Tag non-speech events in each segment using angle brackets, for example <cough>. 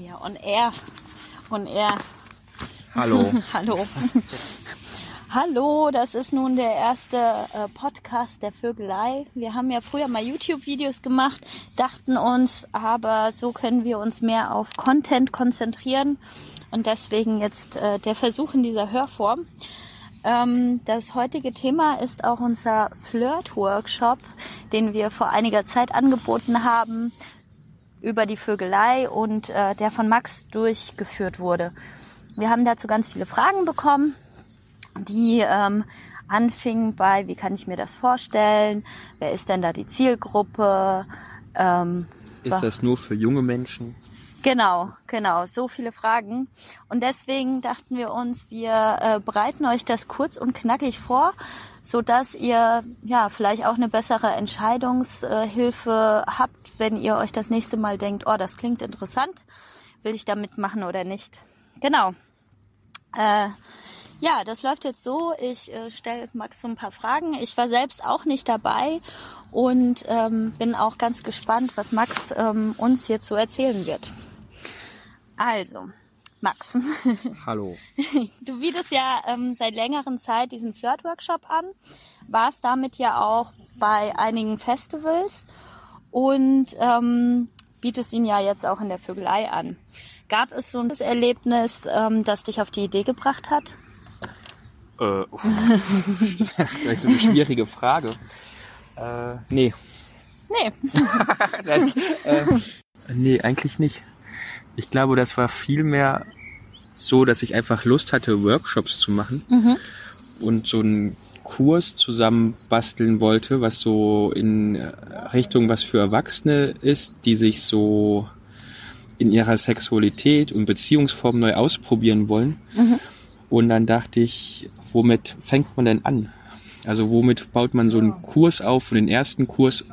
Ja, on air. On air. Hallo. <laughs> Hallo. Hallo, das ist nun der erste äh, Podcast der Vögelei. Wir haben ja früher mal YouTube-Videos gemacht, dachten uns, aber so können wir uns mehr auf Content konzentrieren und deswegen jetzt äh, der Versuch in dieser Hörform. Ähm, das heutige Thema ist auch unser Flirt-Workshop, den wir vor einiger Zeit angeboten haben über die Vögelei und äh, der von Max durchgeführt wurde. Wir haben dazu ganz viele Fragen bekommen die ähm, anfing bei, wie kann ich mir das vorstellen, wer ist denn da die Zielgruppe? Ähm, ist das nur für junge Menschen? Genau, genau, so viele Fragen. Und deswegen dachten wir uns, wir äh, bereiten euch das kurz und knackig vor, so dass ihr ja vielleicht auch eine bessere Entscheidungshilfe habt, wenn ihr euch das nächste Mal denkt, oh, das klingt interessant, will ich da mitmachen oder nicht. Genau. Äh, ja, das läuft jetzt so. Ich äh, stelle Max so ein paar Fragen. Ich war selbst auch nicht dabei und ähm, bin auch ganz gespannt, was Max ähm, uns jetzt so erzählen wird. Also, Max. <laughs> Hallo. Du bietest ja ähm, seit längeren Zeit diesen Flirt-Workshop an, warst damit ja auch bei einigen Festivals und ähm, bietest ihn ja jetzt auch in der Vögelei an. Gab es so ein Erlebnis, ähm, das dich auf die Idee gebracht hat? Äh, das <laughs> ist vielleicht so eine schwierige Frage. Äh, nee. Nee. <laughs> Nein, äh, nee, eigentlich nicht. Ich glaube, das war vielmehr so, dass ich einfach Lust hatte, Workshops zu machen mhm. und so einen Kurs zusammen basteln wollte, was so in Richtung was für Erwachsene ist, die sich so in ihrer Sexualität und Beziehungsform neu ausprobieren wollen. Mhm. Und dann dachte ich, womit fängt man denn an? Also womit baut man so einen Kurs auf, den ersten Kurs?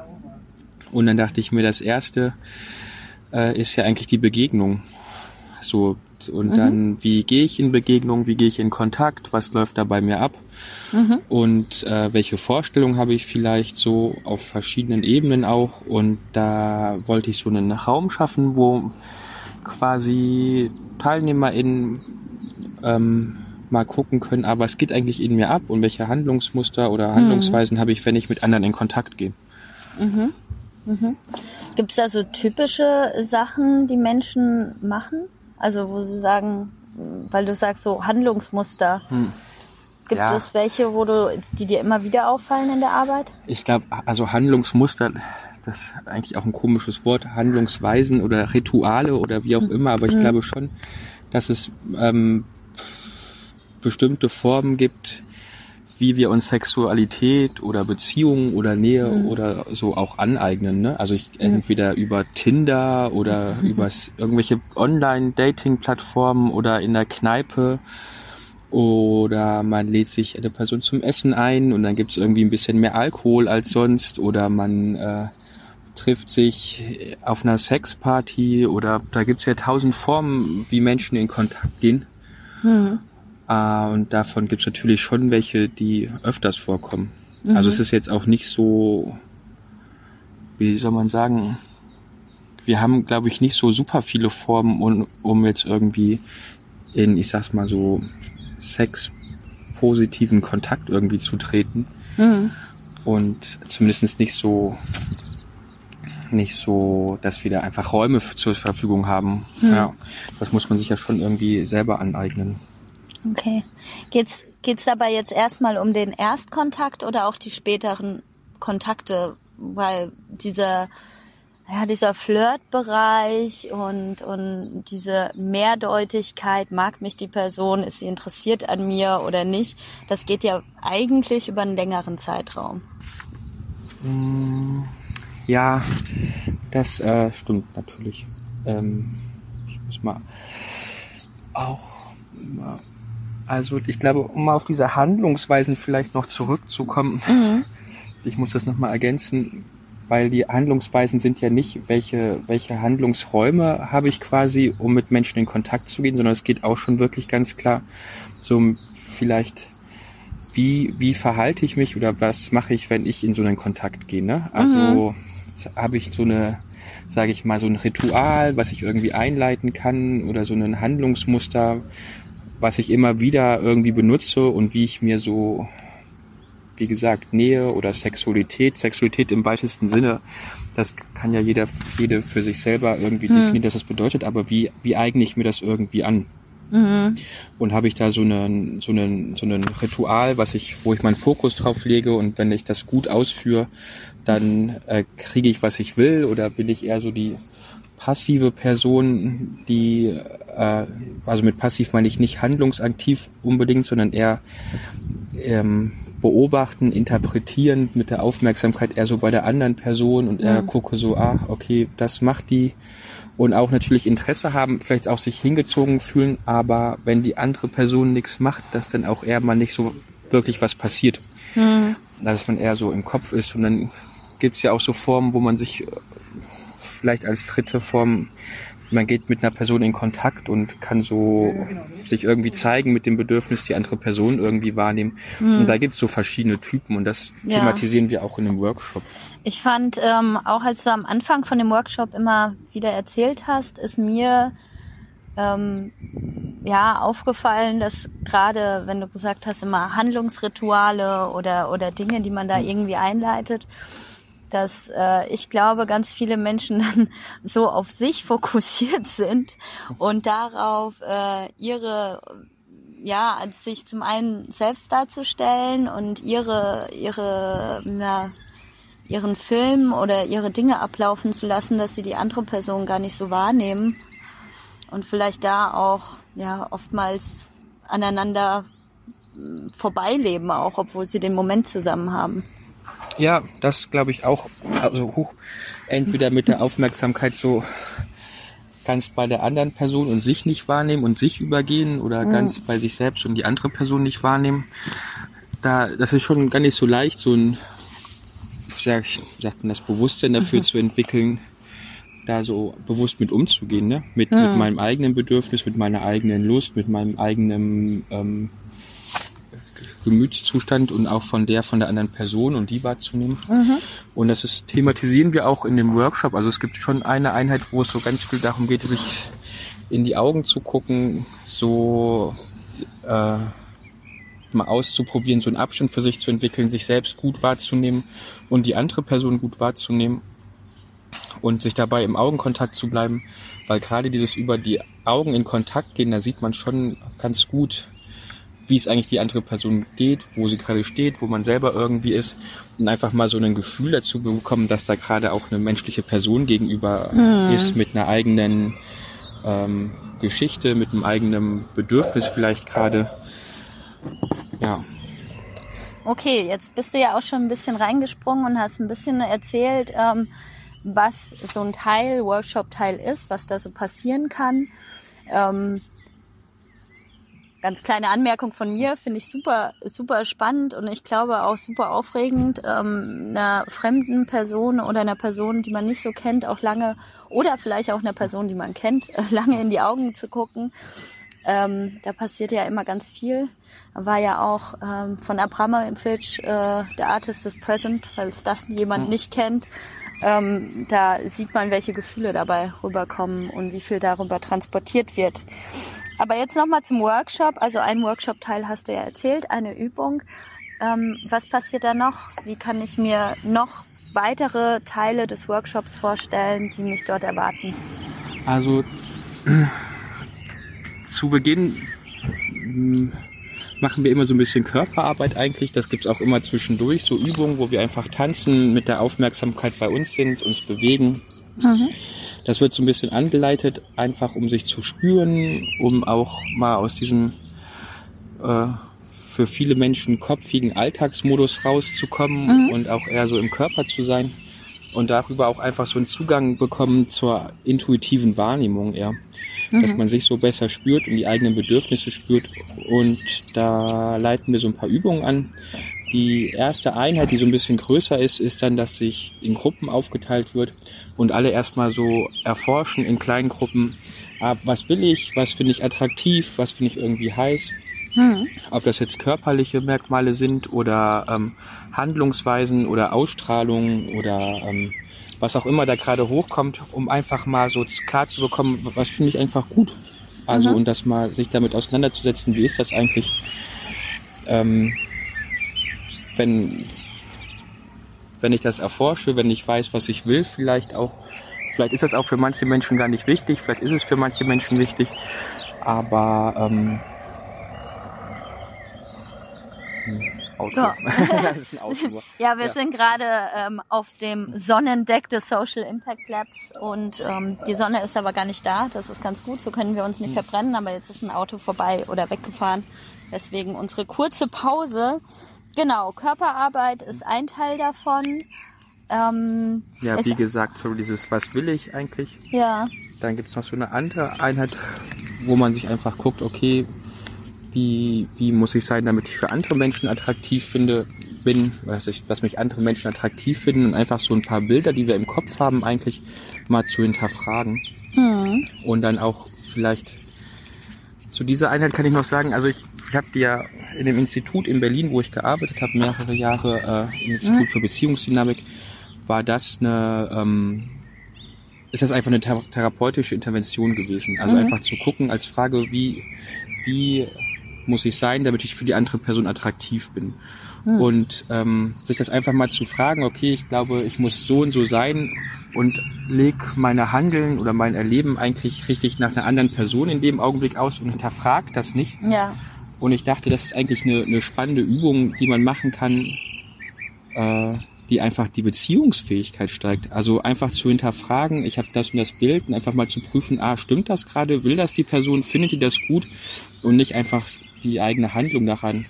Und dann dachte ich mir, das erste äh, ist ja eigentlich die Begegnung. So, und mhm. dann, wie gehe ich in Begegnung, wie gehe ich in Kontakt, was läuft da bei mir ab? Mhm. Und äh, welche Vorstellungen habe ich vielleicht so auf verschiedenen Ebenen auch? Und da wollte ich so einen Raum schaffen, wo quasi TeilnehmerInnen ähm, mal gucken können, aber was geht eigentlich in mir ab und welche Handlungsmuster oder Handlungsweisen mhm. habe ich, wenn ich mit anderen in Kontakt gehe. Mhm. Mhm. Gibt es da so typische Sachen, die Menschen machen? Also wo sie sagen, weil du sagst so Handlungsmuster. Hm. Gibt ja. es welche, wo du, die dir immer wieder auffallen in der Arbeit? Ich glaube, also Handlungsmuster, das ist eigentlich auch ein komisches Wort, Handlungsweisen oder Rituale oder wie auch mhm. immer, aber ich mhm. glaube schon, dass es ähm, bestimmte Formen gibt, wie wir uns Sexualität oder Beziehungen oder Nähe mhm. oder so auch aneignen. Ne? Also ich, entweder über Tinder oder mhm. über irgendwelche Online-Dating-Plattformen oder in der Kneipe oder man lädt sich eine Person zum Essen ein und dann gibt es irgendwie ein bisschen mehr Alkohol als sonst oder man äh, trifft sich auf einer Sexparty oder da gibt es ja tausend Formen, wie Menschen in Kontakt gehen. Mhm. Äh, und davon gibt es natürlich schon welche, die öfters vorkommen. Mhm. Also es ist jetzt auch nicht so, wie soll man sagen, wir haben, glaube ich, nicht so super viele Formen, um, um jetzt irgendwie in, ich sag's mal so, sexpositiven Kontakt irgendwie zu treten. Mhm. Und zumindest nicht so, nicht so, dass wir da einfach Räume zur Verfügung haben. Mhm. Ja, das muss man sich ja schon irgendwie selber aneignen. Okay. Geht's geht's dabei jetzt erstmal um den Erstkontakt oder auch die späteren Kontakte, weil dieser ja, dieser Flirtbereich und, und diese Mehrdeutigkeit, mag mich die Person, ist sie interessiert an mir oder nicht, das geht ja eigentlich über einen längeren Zeitraum. Mm, ja, das äh, stimmt natürlich. Ähm, ich muss mal auch mal also ich glaube, um mal auf diese Handlungsweisen vielleicht noch zurückzukommen, mhm. <laughs> ich muss das nochmal ergänzen, weil die Handlungsweisen sind ja nicht, welche, welche Handlungsräume habe ich quasi, um mit Menschen in Kontakt zu gehen, sondern es geht auch schon wirklich ganz klar so vielleicht, wie, wie verhalte ich mich oder was mache ich, wenn ich in so einen Kontakt gehe. Ne? Also mhm. habe ich so eine sage ich mal, so ein Ritual, was ich irgendwie einleiten kann oder so ein Handlungsmuster, was ich immer wieder irgendwie benutze und wie ich mir so, wie gesagt, Nähe oder Sexualität, Sexualität im weitesten Sinne, das kann ja jeder, jede für sich selber irgendwie hm. definieren, dass das bedeutet, aber wie, wie eigne ich mir das irgendwie an? Mhm. Und habe ich da so einen so einen so einen Ritual, was ich, wo ich meinen Fokus drauf lege und wenn ich das gut ausführe, dann äh, kriege ich, was ich will, oder bin ich eher so die passive Person, die äh, also mit passiv meine ich nicht handlungsaktiv unbedingt, sondern eher ähm, beobachten, interpretieren mit der Aufmerksamkeit eher so bei der anderen Person und eher mhm. gucke so, ah, okay, das macht die und auch natürlich Interesse haben, vielleicht auch sich hingezogen fühlen, aber wenn die andere Person nichts macht, dass dann auch eher mal nicht so wirklich was passiert. Mhm. Dass man eher so im Kopf ist und dann gibt's ja auch so Formen, wo man sich vielleicht als dritte Form man geht mit einer Person in Kontakt und kann so sich irgendwie zeigen mit dem Bedürfnis, die andere Person irgendwie wahrnehmen. Mhm. Und da gibt es so verschiedene Typen und das ja. thematisieren wir auch in dem Workshop. Ich fand, ähm, auch als du am Anfang von dem Workshop immer wieder erzählt hast, ist mir ähm, ja aufgefallen, dass gerade, wenn du gesagt hast, immer Handlungsrituale oder, oder Dinge, die man da mhm. irgendwie einleitet, dass äh, ich glaube, ganz viele Menschen <laughs> dann so auf sich fokussiert sind und darauf äh, ihre ja, sich zum einen selbst darzustellen und ihre ihre ja, ihren Film oder ihre Dinge ablaufen zu lassen, dass sie die andere Person gar nicht so wahrnehmen und vielleicht da auch ja oftmals aneinander hm, vorbeileben auch, obwohl sie den Moment zusammen haben. Ja, das glaube ich auch. Also huh, entweder mit der Aufmerksamkeit so ganz bei der anderen Person und sich nicht wahrnehmen und sich übergehen oder mhm. ganz bei sich selbst und die andere Person nicht wahrnehmen. Da, das ist schon gar nicht so leicht, so ein, sag, sagt man das Bewusstsein dafür mhm. zu entwickeln, da so bewusst mit umzugehen, ne? Mit, mhm. mit meinem eigenen Bedürfnis, mit meiner eigenen Lust, mit meinem eigenen ähm, Gemütszustand und auch von der von der anderen Person und die wahrzunehmen. Mhm. Und das ist, thematisieren wir auch in dem Workshop. Also es gibt schon eine Einheit, wo es so ganz viel darum geht, sich in die Augen zu gucken, so äh, mal auszuprobieren, so einen Abstand für sich zu entwickeln, sich selbst gut wahrzunehmen und die andere Person gut wahrzunehmen und sich dabei im Augenkontakt zu bleiben, weil gerade dieses über die Augen in Kontakt gehen, da sieht man schon ganz gut, wie es eigentlich die andere Person geht, wo sie gerade steht, wo man selber irgendwie ist und einfach mal so ein Gefühl dazu bekommen, dass da gerade auch eine menschliche Person gegenüber mhm. ist mit einer eigenen ähm, Geschichte, mit einem eigenen Bedürfnis vielleicht gerade. Ja. Okay, jetzt bist du ja auch schon ein bisschen reingesprungen und hast ein bisschen erzählt, ähm, was so ein Teil, Workshop-Teil ist, was da so passieren kann. Ähm, ganz kleine Anmerkung von mir, finde ich super, super spannend und ich glaube auch super aufregend, ähm, einer fremden Person oder einer Person, die man nicht so kennt, auch lange, oder vielleicht auch einer Person, die man kennt, <laughs> lange in die Augen zu gucken. Ähm, da passiert ja immer ganz viel. War ja auch ähm, von Abramovich äh, der Artist is Present, falls das jemand hm. nicht kennt. Ähm, da sieht man, welche Gefühle dabei rüberkommen und wie viel darüber transportiert wird. Aber jetzt nochmal zum Workshop. Also ein Workshop-Teil hast du ja erzählt, eine Übung. Ähm, was passiert da noch? Wie kann ich mir noch weitere Teile des Workshops vorstellen, die mich dort erwarten? Also <clears throat> zu Beginn hm, machen wir immer so ein bisschen Körperarbeit eigentlich. Das gibt's auch immer zwischendurch, so Übungen, wo wir einfach tanzen, mit der Aufmerksamkeit bei uns sind, uns bewegen. Mhm. Das wird so ein bisschen angeleitet, einfach um sich zu spüren, um auch mal aus diesem äh, für viele Menschen kopfigen Alltagsmodus rauszukommen mhm. und auch eher so im Körper zu sein und darüber auch einfach so einen Zugang bekommen zur intuitiven Wahrnehmung eher, mhm. dass man sich so besser spürt und die eigenen Bedürfnisse spürt und da leiten wir so ein paar Übungen an, die erste Einheit, die so ein bisschen größer ist, ist dann, dass sich in Gruppen aufgeteilt wird und alle erstmal so erforschen in kleinen Gruppen, ah, was will ich, was finde ich attraktiv, was finde ich irgendwie heiß. Hm. Ob das jetzt körperliche Merkmale sind oder ähm, Handlungsweisen oder Ausstrahlung oder ähm, was auch immer da gerade hochkommt, um einfach mal so klar zu bekommen, was finde ich einfach gut. Also mhm. und das mal sich damit auseinanderzusetzen, wie ist das eigentlich, ähm, wenn wenn ich das erforsche, wenn ich weiß, was ich will, vielleicht auch, vielleicht ist das auch für manche Menschen gar nicht wichtig, vielleicht ist es für manche Menschen wichtig, aber ähm, Auto. Ja. <laughs> das ist ein Auto. <laughs> ja, wir ja. sind gerade ähm, auf dem Sonnendeck des Social Impact Labs und ähm, die Sonne ist aber gar nicht da. Das ist ganz gut, so können wir uns nicht hm. verbrennen, aber jetzt ist ein Auto vorbei oder weggefahren. Deswegen unsere kurze Pause. Genau, Körperarbeit ist ein Teil davon. Ähm, ja, wie gesagt, so dieses Was will ich eigentlich? Ja. Dann gibt es noch so eine andere Einheit, wo man sich einfach guckt, okay, wie, wie muss ich sein, damit ich für andere Menschen attraktiv finde, bin, was, ich, was mich andere Menschen attraktiv finden und einfach so ein paar Bilder, die wir im Kopf haben, eigentlich mal zu hinterfragen. Mhm. Und dann auch vielleicht zu dieser Einheit kann ich noch sagen, also ich, ich habe die ja in dem Institut in Berlin, wo ich gearbeitet habe, mehrere Jahre äh, im Institut mhm. für Beziehungsdynamik, war das eine ähm, ist das einfach eine therapeutische Intervention gewesen. Also mhm. einfach zu gucken als Frage, wie, wie muss ich sein, damit ich für die andere Person attraktiv bin. Hm. Und ähm, sich das einfach mal zu fragen, okay, ich glaube, ich muss so und so sein und leg meine Handeln oder mein Erleben eigentlich richtig nach einer anderen Person in dem Augenblick aus und hinterfrag das nicht. Ja. Und ich dachte, das ist eigentlich eine, eine spannende Übung, die man machen kann, äh, die einfach die Beziehungsfähigkeit steigt. Also einfach zu hinterfragen, ich habe das und das Bild und einfach mal zu prüfen, ah, stimmt das gerade, will das die Person, findet die das gut und nicht einfach die eigene Handlung daran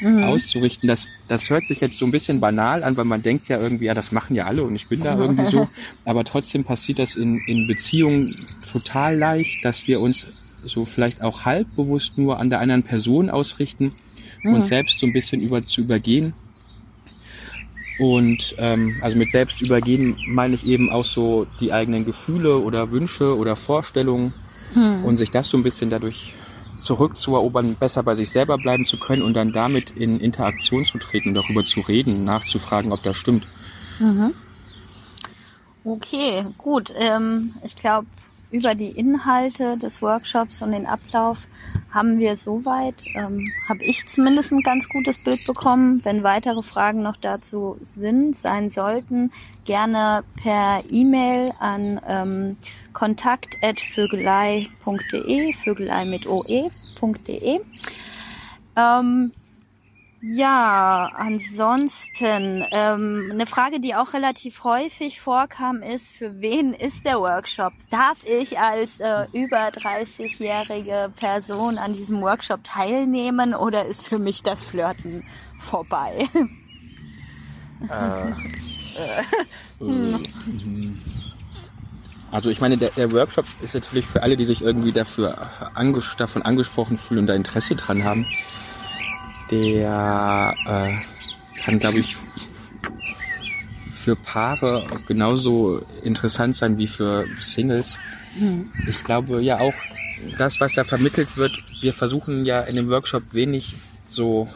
mhm. auszurichten. Das, das hört sich jetzt so ein bisschen banal an, weil man denkt ja irgendwie, ja, das machen ja alle und ich bin da irgendwie so. <laughs> Aber trotzdem passiert das in, in Beziehungen total leicht, dass wir uns so vielleicht auch halbbewusst nur an der anderen Person ausrichten mhm. und selbst so ein bisschen über zu übergehen. Und ähm, also mit selbst übergehen meine ich eben auch so die eigenen Gefühle oder Wünsche oder Vorstellungen mhm. und sich das so ein bisschen dadurch zurückzuerobern, besser bei sich selber bleiben zu können und dann damit in Interaktion zu treten, darüber zu reden, nachzufragen, ob das stimmt. Mhm. Okay, gut. Ähm, ich glaube, über die Inhalte des Workshops und den Ablauf haben wir soweit, ähm, habe ich zumindest ein ganz gutes Bild bekommen. Wenn weitere Fragen noch dazu sind, sein sollten, gerne per E-Mail an ähm, kontakt.vögelei.de, Vögelei mit oe.de. Ähm, ja, ansonsten ähm, eine Frage, die auch relativ häufig vorkam, ist, für wen ist der Workshop? Darf ich als äh, über 30-jährige Person an diesem Workshop teilnehmen oder ist für mich das Flirten vorbei? <laughs> Äh, hm. Also ich meine, der, der, Workshop ist natürlich für alle, die sich irgendwie dafür anges davon angesprochen fühlen und da Interesse dran haben, der äh, kann, glaube ich, für Paare genauso interessant sein wie für Singles. Mhm. Ich glaube ja auch, das, was da vermittelt wird, wir versuchen ja in dem Workshop wenig so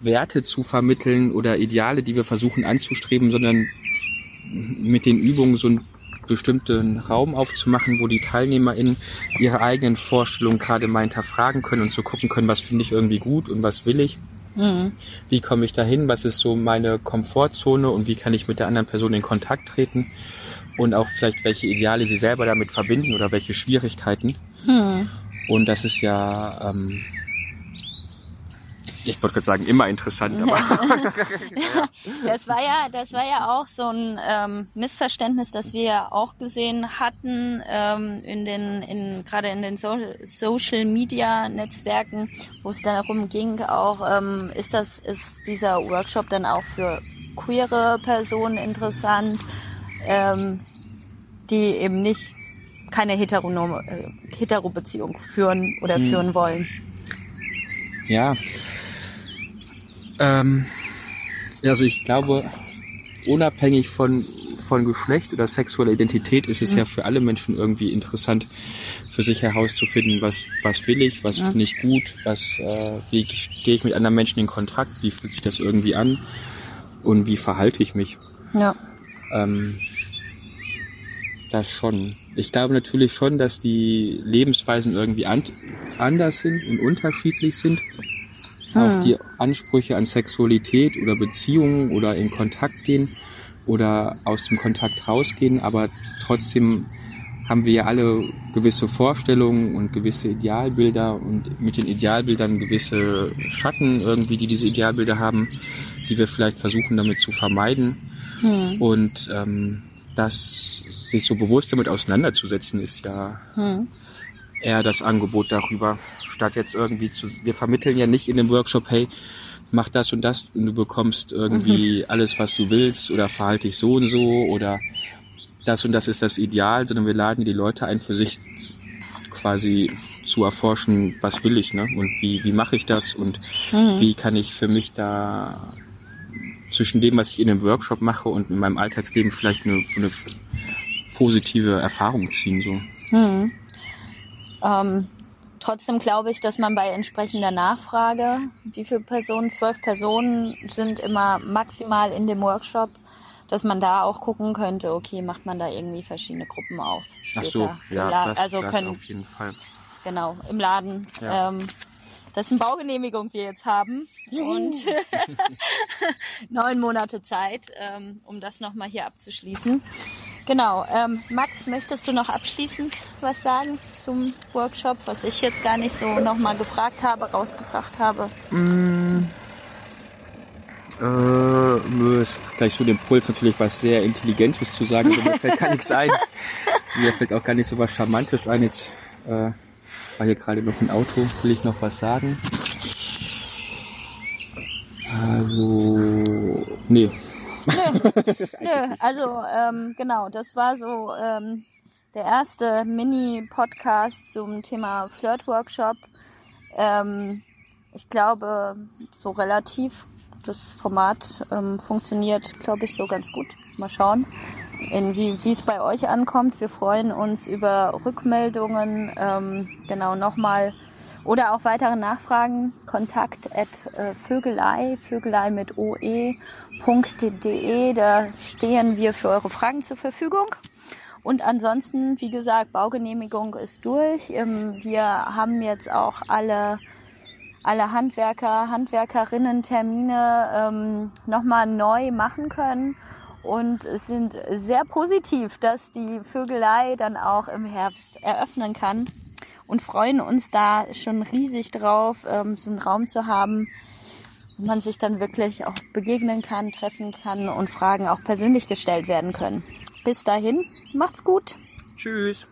Werte zu vermitteln oder Ideale, die wir versuchen anzustreben, sondern mit den Übungen so ein bestimmten Raum aufzumachen, wo die TeilnehmerInnen ihre eigenen Vorstellungen gerade mal hinterfragen können und zu so gucken können, was finde ich irgendwie gut und was will ich. Mhm. Wie komme ich dahin? Was ist so meine Komfortzone und wie kann ich mit der anderen Person in Kontakt treten? Und auch vielleicht, welche Ideale sie selber damit verbinden oder welche Schwierigkeiten. Mhm. Und das ist ja ähm, ich wollte gerade sagen, immer interessant, aber. <laughs> das war ja, das war ja auch so ein ähm, Missverständnis, das wir ja auch gesehen hatten ähm, in den, in gerade in den so Social Media Netzwerken, wo es darum ging, auch ähm, ist das, ist dieser Workshop dann auch für queere Personen interessant, ähm, die eben nicht keine hetero, äh, hetero Beziehung führen oder hm. führen wollen. Ja, ähm, also ich glaube, unabhängig von, von Geschlecht oder sexueller Identität ist es mhm. ja für alle Menschen irgendwie interessant, für sich herauszufinden, was, was will ich, was ja. finde ich gut, was, äh, wie stehe ich mit anderen Menschen in Kontakt, wie fühlt sich das irgendwie an und wie verhalte ich mich. Ja. Ähm, das schon. Ich glaube natürlich schon, dass die Lebensweisen irgendwie an, anders sind und unterschiedlich sind. Hm. Auch die Ansprüche an Sexualität oder Beziehungen oder in Kontakt gehen oder aus dem Kontakt rausgehen, aber trotzdem haben wir ja alle gewisse Vorstellungen und gewisse Idealbilder und mit den Idealbildern gewisse Schatten irgendwie, die diese Idealbilder haben, die wir vielleicht versuchen damit zu vermeiden. Hm. Und ähm, das sich so bewusst damit auseinanderzusetzen, ist ja hm. Eher das Angebot darüber, statt jetzt irgendwie zu, wir vermitteln ja nicht in dem Workshop, hey, mach das und das und du bekommst irgendwie mhm. alles, was du willst oder verhalte dich so und so oder das und das ist das Ideal, sondern wir laden die Leute ein, für sich quasi zu erforschen, was will ich, ne? Und wie, wie mache ich das und mhm. wie kann ich für mich da zwischen dem, was ich in dem Workshop mache und in meinem Alltagsleben vielleicht eine, eine positive Erfahrung ziehen, so. Mhm. Ähm, trotzdem glaube ich, dass man bei entsprechender Nachfrage, wie viele Personen, zwölf Personen sind immer maximal in dem Workshop, dass man da auch gucken könnte, okay, macht man da irgendwie verschiedene Gruppen auf. Später. Ach so, ja, das, also das können, auf jeden Fall. Genau, im Laden. Ja. Ähm, das ist eine Baugenehmigung wir jetzt haben Juhu. und <laughs> neun Monate Zeit, ähm, um das nochmal hier abzuschließen. Genau. Ähm, Max, möchtest du noch abschließend was sagen zum Workshop, was ich jetzt gar nicht so nochmal gefragt habe, rausgebracht habe? Mm. Äh, ist gleich so den Puls natürlich was sehr Intelligentes zu sagen, aber mir fällt gar nichts ein. <laughs> Mir fällt auch gar nicht so was Charmantes ein. Jetzt äh, war hier gerade noch ein Auto, will ich noch was sagen? Also, nee. Nö, nö. also ähm, genau, das war so ähm, der erste Mini-Podcast zum Thema Flirt-Workshop. Ähm, ich glaube, so relativ das Format ähm, funktioniert, glaube ich, so ganz gut. Mal schauen, in wie wie es bei euch ankommt. Wir freuen uns über Rückmeldungen. Ähm, genau nochmal oder auch weitere Nachfragen. Kontakt at äh, Vögelei, Vögelei mit oe.de. Da stehen wir für eure Fragen zur Verfügung. Und ansonsten, wie gesagt, Baugenehmigung ist durch. Ähm, wir haben jetzt auch alle alle Handwerker, Handwerkerinnen Termine ähm, nochmal neu machen können und es sind sehr positiv, dass die Vögelei dann auch im Herbst eröffnen kann und freuen uns da schon riesig drauf, ähm, so einen Raum zu haben, wo man sich dann wirklich auch begegnen kann, treffen kann und Fragen auch persönlich gestellt werden können. Bis dahin, macht's gut. Tschüss.